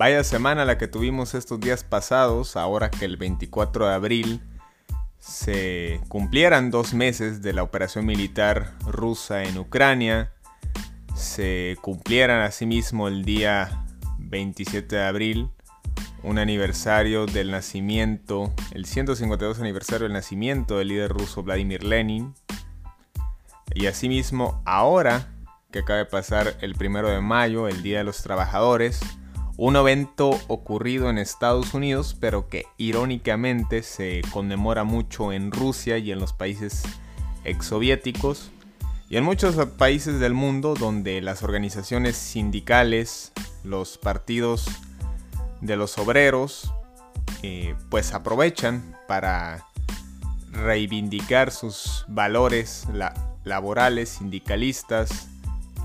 Vaya semana la que tuvimos estos días pasados, ahora que el 24 de abril se cumplieran dos meses de la operación militar rusa en Ucrania, se cumplieran asimismo el día 27 de abril un aniversario del nacimiento, el 152 aniversario del nacimiento del líder ruso Vladimir Lenin, y asimismo ahora que acaba de pasar el primero de mayo, el Día de los Trabajadores, un evento ocurrido en Estados Unidos, pero que irónicamente se conmemora mucho en Rusia y en los países exsoviéticos y en muchos países del mundo donde las organizaciones sindicales, los partidos de los obreros, eh, pues aprovechan para reivindicar sus valores laborales, sindicalistas,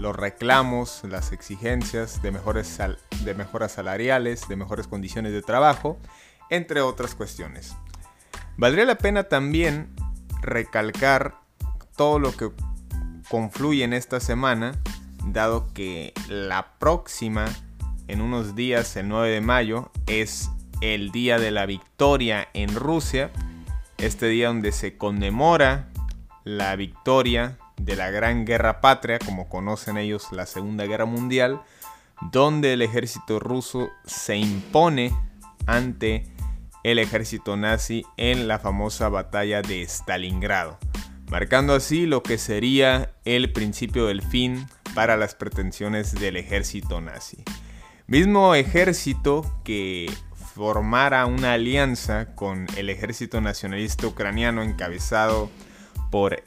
los reclamos, las exigencias de, mejores de mejoras salariales, de mejores condiciones de trabajo, entre otras cuestiones. Valdría la pena también recalcar todo lo que confluye en esta semana, dado que la próxima, en unos días, el 9 de mayo, es el día de la victoria en Rusia, este día donde se conmemora la victoria de la Gran Guerra Patria, como conocen ellos la Segunda Guerra Mundial, donde el ejército ruso se impone ante el ejército nazi en la famosa batalla de Stalingrado, marcando así lo que sería el principio del fin para las pretensiones del ejército nazi. Mismo ejército que formara una alianza con el ejército nacionalista ucraniano encabezado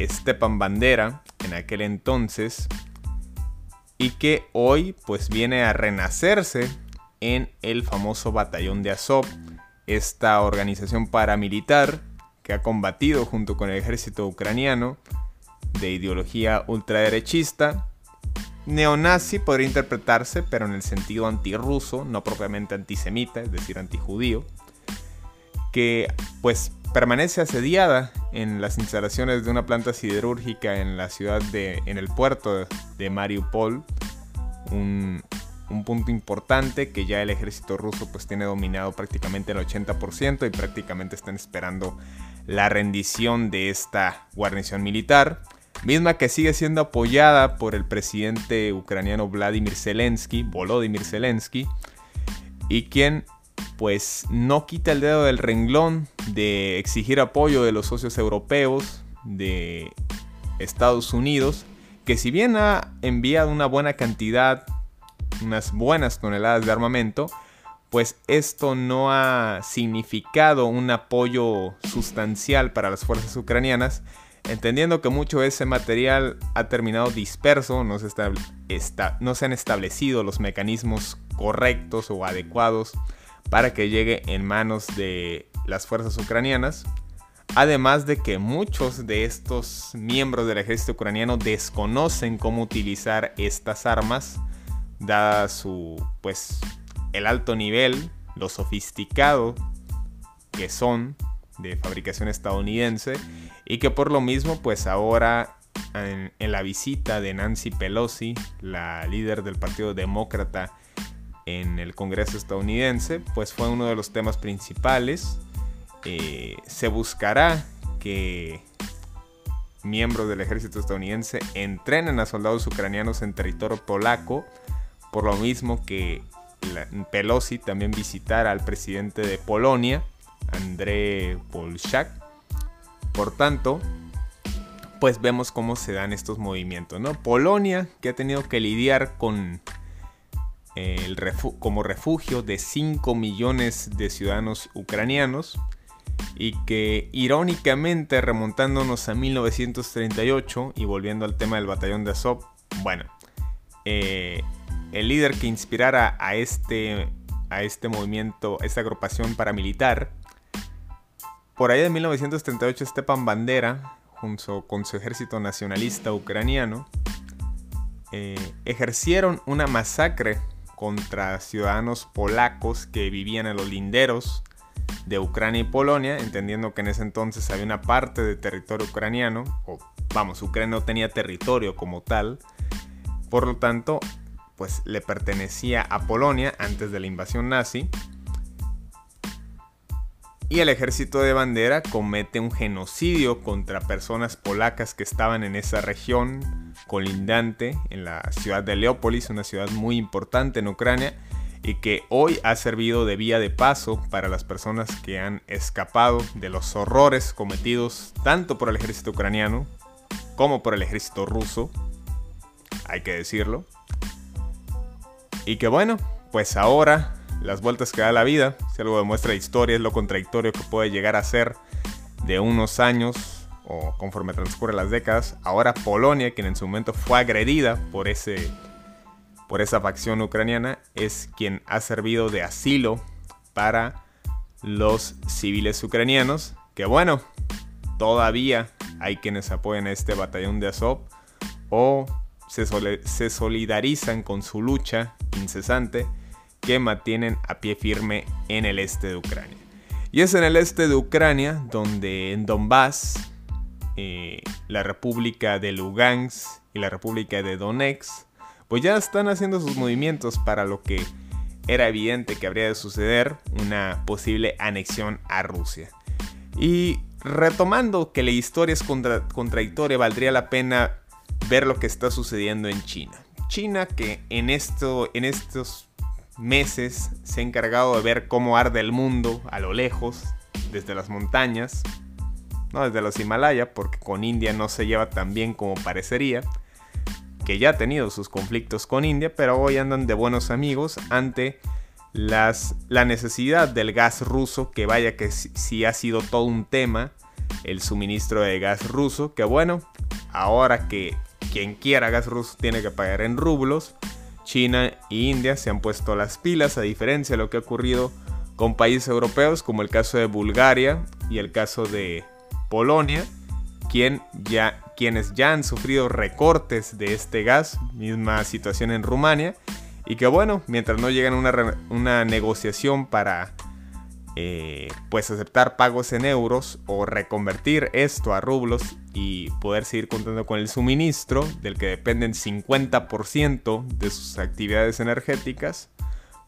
Stepan Bandera en aquel entonces y que hoy pues viene a renacerse en el famoso batallón de Azov, esta organización paramilitar que ha combatido junto con el ejército ucraniano de ideología ultraderechista. Neonazi podría interpretarse, pero en el sentido antirruso, no propiamente antisemita, es decir, antijudío, que pues permanece asediada en las instalaciones de una planta siderúrgica en la ciudad de, en el puerto de Mariupol, un, un, punto importante que ya el ejército ruso pues tiene dominado prácticamente el 80% y prácticamente están esperando la rendición de esta guarnición militar, misma que sigue siendo apoyada por el presidente ucraniano Vladimir Zelensky, Volodymyr Zelensky, y quien pues no quita el dedo del renglón de exigir apoyo de los socios europeos, de Estados Unidos, que si bien ha enviado una buena cantidad, unas buenas toneladas de armamento, pues esto no ha significado un apoyo sustancial para las fuerzas ucranianas, entendiendo que mucho de ese material ha terminado disperso, no se, no se han establecido los mecanismos correctos o adecuados para que llegue en manos de las fuerzas ucranianas. Además de que muchos de estos miembros del ejército ucraniano desconocen cómo utilizar estas armas, dada su, pues, el alto nivel, lo sofisticado que son de fabricación estadounidense y que por lo mismo, pues ahora en, en la visita de Nancy Pelosi, la líder del Partido Demócrata en el Congreso estadounidense, pues fue uno de los temas principales. Eh, se buscará que miembros del ejército estadounidense entrenen a soldados ucranianos en territorio polaco, por lo mismo que Pelosi también visitara al presidente de Polonia, André Polchak. Por tanto, pues vemos cómo se dan estos movimientos. Polonia, que ha tenido que lidiar con como refugio de 5 millones de ciudadanos ucranianos y que irónicamente remontándonos a 1938 y volviendo al tema del batallón de Azov, bueno, eh, el líder que inspirara a este, a este movimiento, esta agrupación paramilitar, por ahí de 1938 Stepan Bandera, junto con su ejército nacionalista ucraniano, eh, ejercieron una masacre contra ciudadanos polacos que vivían en los linderos de Ucrania y Polonia, entendiendo que en ese entonces había una parte de territorio ucraniano, o vamos, Ucrania no tenía territorio como tal, por lo tanto, pues le pertenecía a Polonia antes de la invasión nazi. Y el ejército de bandera comete un genocidio contra personas polacas que estaban en esa región colindante en la ciudad de Leópolis, una ciudad muy importante en Ucrania y que hoy ha servido de vía de paso para las personas que han escapado de los horrores cometidos tanto por el ejército ucraniano como por el ejército ruso, hay que decirlo. Y que bueno, pues ahora las vueltas que da la vida, si algo demuestra la historia es lo contradictorio que puede llegar a ser de unos años o conforme transcurren las décadas, ahora Polonia, quien en su momento fue agredida por, ese, por esa facción ucraniana, es quien ha servido de asilo para los civiles ucranianos, que bueno, todavía hay quienes apoyan a este batallón de Azov o se, se solidarizan con su lucha incesante que mantienen a pie firme en el este de Ucrania. Y es en el este de Ucrania donde en Donbass, eh, la República de Lugansk y la República de Donetsk, pues ya están haciendo sus movimientos para lo que era evidente que habría de suceder, una posible anexión a Rusia. Y retomando que la historia es contradictoria, valdría la pena ver lo que está sucediendo en China. China que en estos meses se ha encargado de ver cómo arde el mundo a lo lejos, desde las montañas, no desde los Himalaya, porque con India no se lleva tan bien como parecería, que ya ha tenido sus conflictos con India, pero hoy andan de buenos amigos ante las, la necesidad del gas ruso, que vaya que sí, ha sido todo un tema, el suministro de gas ruso, que bueno, ahora que quien quiera gas ruso tiene que pagar en rublos, China e India se han puesto las pilas, a diferencia de lo que ha ocurrido con países europeos, como el caso de Bulgaria y el caso de Polonia, quien ya, quienes ya han sufrido recortes de este gas, misma situación en Rumania, y que bueno, mientras no llegan a una, una negociación para eh, pues aceptar pagos en euros o reconvertir esto a rublos y poder seguir contando con el suministro del que dependen 50% de sus actividades energéticas,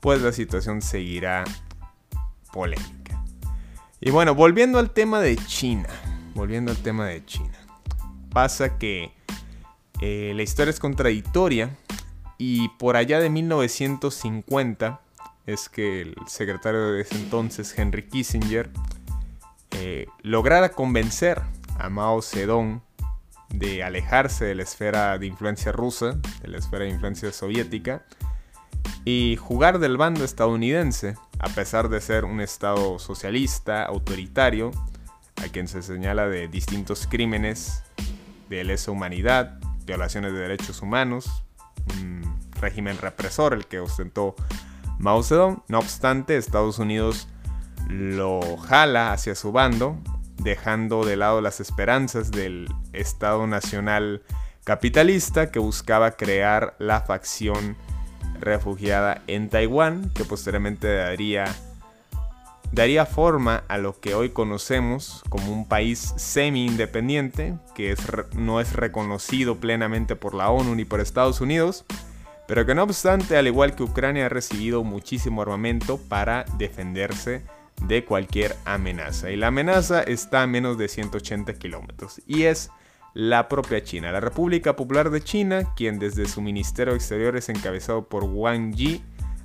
pues la situación seguirá polémica. Y bueno, volviendo al tema de China volviendo al tema de China. Pasa que eh, la historia es contradictoria y por allá de 1950 es que el secretario de ese entonces, Henry Kissinger, eh, lograra convencer a Mao Zedong de alejarse de la esfera de influencia rusa, de la esfera de influencia soviética, y jugar del bando estadounidense, a pesar de ser un estado socialista, autoritario, a quien se señala de distintos crímenes de lesa humanidad, violaciones de derechos humanos, un régimen represor el que ostentó Mao Zedong. No obstante, Estados Unidos lo jala hacia su bando, dejando de lado las esperanzas del Estado Nacional capitalista que buscaba crear la facción refugiada en Taiwán, que posteriormente daría daría forma a lo que hoy conocemos como un país semi-independiente, que no es reconocido plenamente por la ONU ni por Estados Unidos, pero que no obstante, al igual que Ucrania, ha recibido muchísimo armamento para defenderse de cualquier amenaza. Y la amenaza está a menos de 180 kilómetros. Y es la propia China. La República Popular de China, quien desde su Ministerio de Exteriores encabezado por Wang Yi,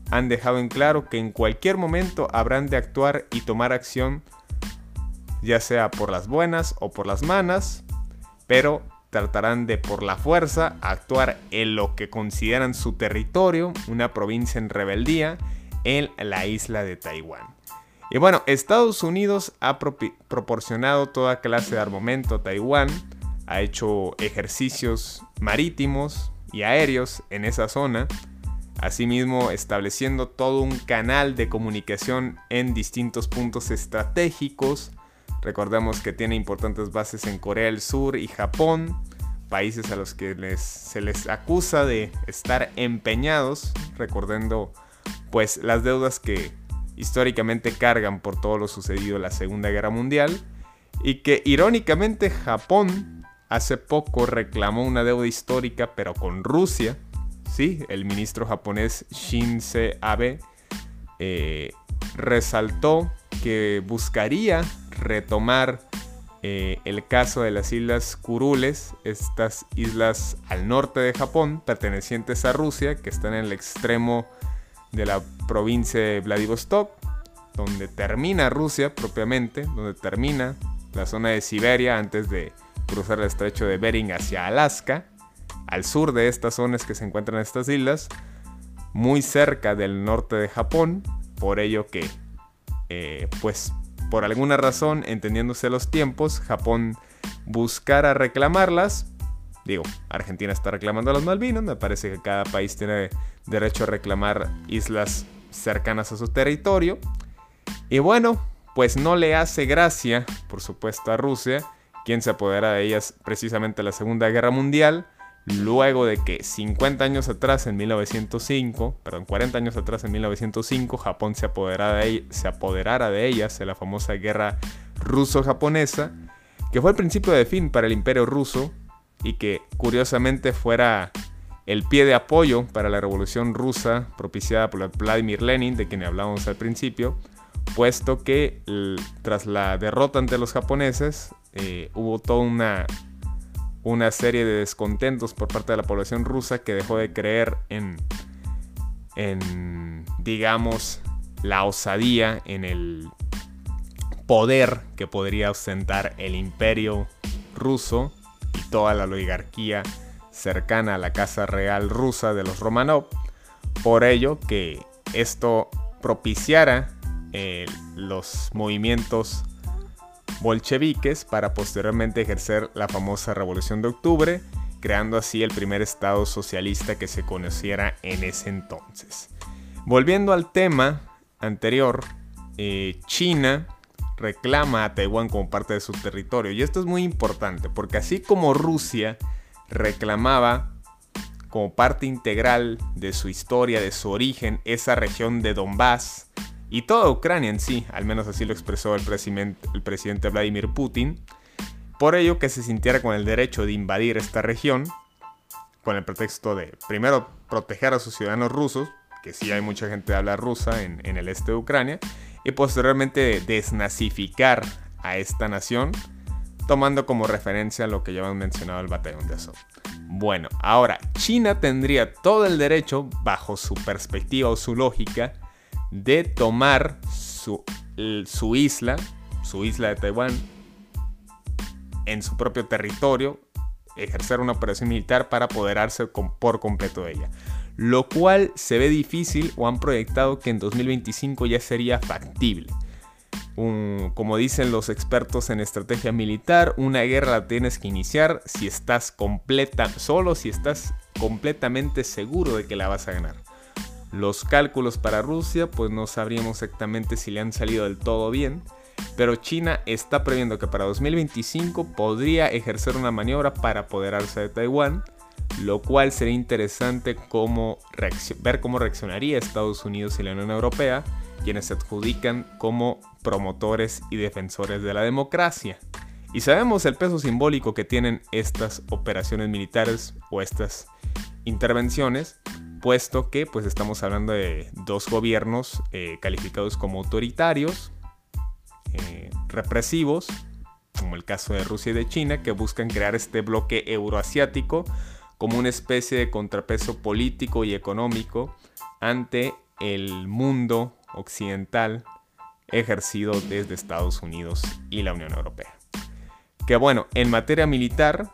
han dejado en claro que en cualquier momento habrán de actuar y tomar acción, ya sea por las buenas o por las malas, pero tratarán de por la fuerza actuar en lo que consideran su territorio, una provincia en rebeldía, en la isla de Taiwán. Y bueno, Estados Unidos ha proporcionado toda clase de armamento a Taiwán, ha hecho ejercicios marítimos y aéreos en esa zona, asimismo estableciendo todo un canal de comunicación en distintos puntos estratégicos. Recordemos que tiene importantes bases en Corea del Sur y Japón, países a los que se les acusa de estar empeñados, recordando pues las deudas que históricamente cargan por todo lo sucedido en la Segunda Guerra Mundial y que irónicamente Japón hace poco reclamó una deuda histórica pero con Rusia Sí, el ministro japonés Shinse Abe eh, resaltó que buscaría retomar eh, el caso de las islas Kurules, estas islas al norte de Japón, pertenecientes a Rusia, que están en el extremo de la provincia de Vladivostok, donde termina Rusia propiamente, donde termina la zona de Siberia antes de cruzar el estrecho de Bering hacia Alaska al sur de estas zonas que se encuentran estas islas, muy cerca del norte de Japón, por ello que, eh, pues, por alguna razón, entendiéndose los tiempos, Japón buscara reclamarlas. Digo, Argentina está reclamando a las Malvinas, me parece que cada país tiene derecho a reclamar islas cercanas a su territorio. Y bueno, pues no le hace gracia, por supuesto, a Rusia, quien se apodera de ellas precisamente en la Segunda Guerra Mundial, luego de que 50 años atrás, en 1905, perdón, 40 años atrás, en 1905, Japón se apoderara de, se apoderara de ellas en la famosa guerra ruso-japonesa, que fue el principio de fin para el imperio ruso y que curiosamente fuera el pie de apoyo para la revolución rusa propiciada por Vladimir Lenin, de quien hablábamos al principio, puesto que tras la derrota ante los japoneses eh, hubo toda una una serie de descontentos por parte de la población rusa que dejó de creer en, en digamos, la osadía, en el poder que podría ostentar el imperio ruso y toda la oligarquía cercana a la casa real rusa de los Romanov. Por ello que esto propiciara eh, los movimientos bolcheviques para posteriormente ejercer la famosa Revolución de Octubre, creando así el primer Estado socialista que se conociera en ese entonces. Volviendo al tema anterior, eh, China reclama a Taiwán como parte de su territorio. Y esto es muy importante, porque así como Rusia reclamaba como parte integral de su historia, de su origen, esa región de Donbass, y toda Ucrania en sí, al menos así lo expresó el, presidente, Vladimir Putin, por ello que se sintiera con el derecho de invadir esta región, con el pretexto de, primero, proteger a sus ciudadanos rusos, que sí hay mucha gente que habla rusa en, el este de Ucrania, y posteriormente desnazificar a esta nación, tomando como referencia lo que ya hemos mencionado el batallón de Azov. Bueno, ahora, China tendría todo el derecho, bajo su perspectiva o su lógica, de tomar su, su isla, su isla de Taiwán, en su propio territorio, ejercer una operación militar para apoderarse por completo de ella. Lo cual se ve difícil o han proyectado que en 2025 ya sería factible. como dicen los expertos en estrategia militar, una guerra la tienes que iniciar si estás completa, solo si estás completamente seguro de que la vas a ganar. Los cálculos para Rusia, pues no sabríamos exactamente si le han salido del todo bien, pero China está previendo que para 2025 podría ejercer una maniobra para apoderarse de Taiwán, lo cual sería interesante ver cómo reaccionaría Estados Unidos y la Unión Europea, quienes se adjudican como promotores y defensores de la democracia. Y sabemos el peso simbólico que tienen estas operaciones militares o estas intervenciones, puesto que pues estamos hablando de dos gobiernos eh, calificados como autoritarios, eh, represivos, como el caso de Rusia y de China, que buscan crear este bloque euroasiático como una especie de contrapeso político y económico ante el mundo occidental ejercido desde Estados Unidos y la Unión Europea. Que bueno, en materia militar,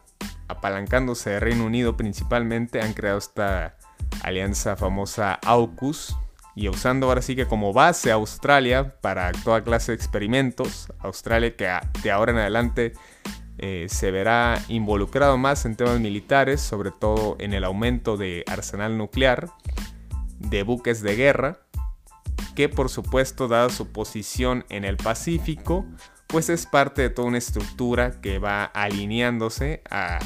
apalancándose de Reino Unido principalmente, han creado esta alianza famosa AUKUS y usando ahora sí que como base Australia para toda clase de experimentos. Australia que de ahora en adelante eh, se verá involucrado más en temas militares, sobre todo en el aumento de arsenal nuclear, de buques de guerra, que por supuesto, dada su posición en el Pacífico, pues es parte de toda una estructura que va alineándose a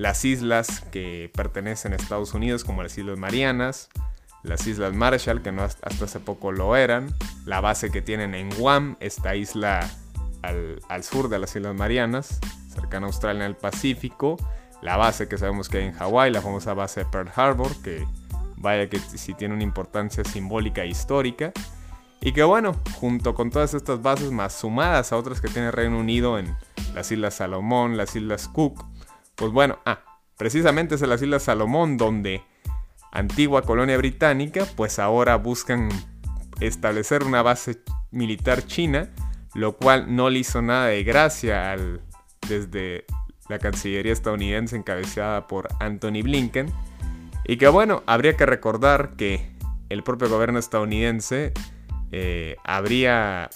las islas que pertenecen a Estados Unidos, como las Islas Marianas, las Islas Marshall, que no hasta hace poco lo eran, la base que tienen en Guam, esta isla al, sur de las Islas Marianas, cercana a Australia en el Pacífico, la base que sabemos que hay en Hawái, la famosa base de Pearl Harbor, que vaya que sí tiene una importancia simbólica e histórica. Y que bueno, junto con todas estas bases más sumadas a otras que tiene Reino Unido en las Islas Salomón, las Islas Cook, pues bueno, ah, precisamente es en las Islas Salomón donde antigua colonia británica, pues ahora buscan establecer una base militar china, lo cual no le hizo nada de gracia al, desde la Cancillería estadounidense encabezada por Anthony Blinken. Y que bueno, habría que recordar que el propio gobierno estadounidense eh, habría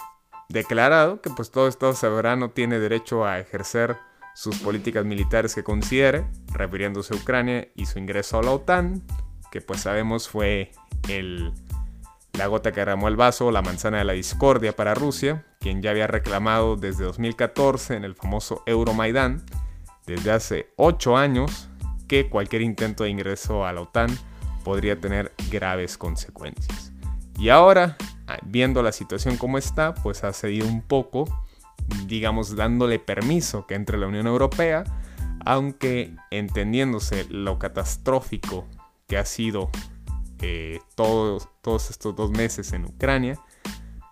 declarado que pues todo Estado soberano tiene derecho a ejercer sus políticas militares que considere, refiriéndose a Ucrania y su ingreso a la OTAN, que pues sabemos fue el, la gota que derramó el vaso, la manzana de la discordia para Rusia, quien ya había reclamado desde 2014 en el famoso Euromaidan, desde hace 8 años, que cualquier intento de ingreso a la OTAN podría tener graves consecuencias. Y ahora, ah, viendo la situación como está, pues ha cedido un poco, digamos, dándole permiso que entre la Unión Europea, aunque entendiéndose lo catastrófico que ha sido eh, todos, estos dos meses en Ucrania,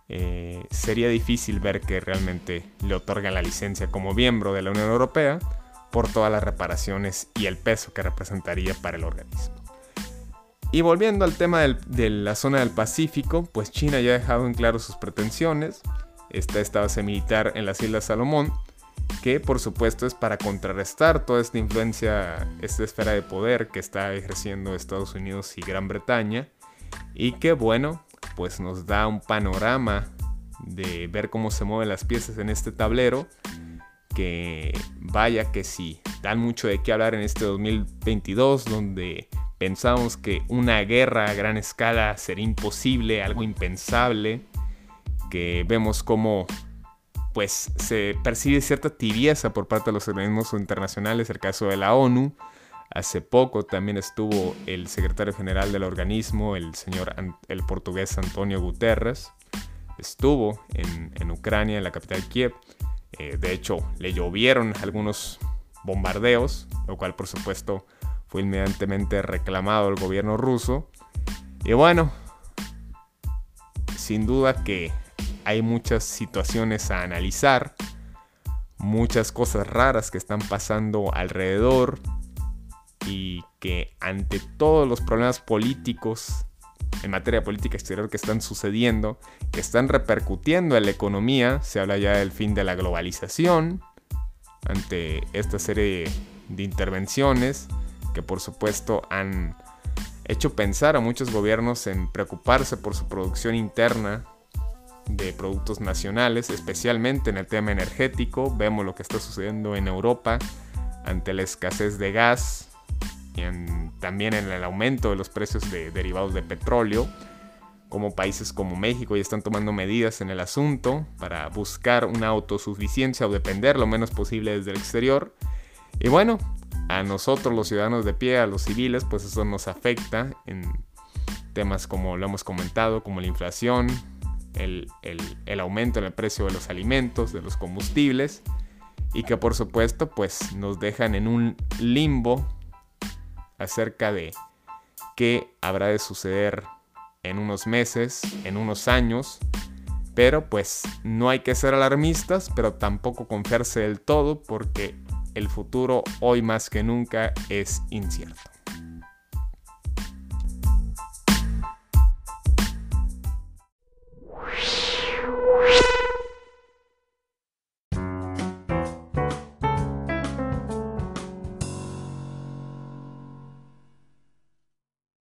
eh, sería difícil ver que realmente le otorgan la licencia como miembro de la Unión Europea por todas las reparaciones y el peso que representaría para el organismo. Y volviendo al tema de la zona del Pacífico, pues China ya ha dejado en claro sus pretensiones. Esta base militar en las Islas Salomón, que por supuesto es para contrarrestar toda esta influencia, esta esfera de poder que está ejerciendo Estados Unidos y Gran Bretaña. Y que bueno, pues nos da un panorama de ver cómo se mueven las piezas en este tablero. Que vaya que sí, dan mucho de qué hablar en este 2022, donde pensamos que una guerra a gran escala sería imposible, algo impensable. Que vemos cómo pues se percibe cierta tibieza por parte de los organismos internacionales, el caso de la ONU, Hace poco también estuvo el secretario general del organismo, el señor, el portugués Antonio Guterres. Estuvo en, Ucrania, en la capital Kiev. Eh, de hecho, le llovieron algunos bombardeos, lo cual por supuesto fue inmediatamente reclamado el gobierno ruso. Y bueno, sin duda que hay muchas situaciones a analizar, muchas cosas raras que están pasando alrededor, y que ante todos los problemas políticos en materia política exterior que están sucediendo, que están repercutiendo en la economía, se habla ya del fin de la globalización, ante esta serie de intervenciones que por supuesto han hecho pensar a muchos gobiernos en preocuparse por su producción interna de productos nacionales, especialmente en el tema energético. Vemos lo que está sucediendo en Europa ante la escasez de gas, también en el aumento de los precios de derivados de petróleo, como países como México ya están tomando medidas en el asunto para buscar una autosuficiencia o depender lo menos posible desde el exterior. Y bueno, a nosotros los ciudadanos de pie, a los civiles, pues eso nos afecta en temas como lo hemos comentado, como la inflación, el, el aumento en el precio de los alimentos, de los combustibles, y que por supuesto pues nos dejan en un limbo acerca de qué habrá de suceder en unos meses, en unos años, Pero pues no hay que ser alarmistas, pero tampoco confiarse del todo porque el futuro hoy más que nunca es incierto.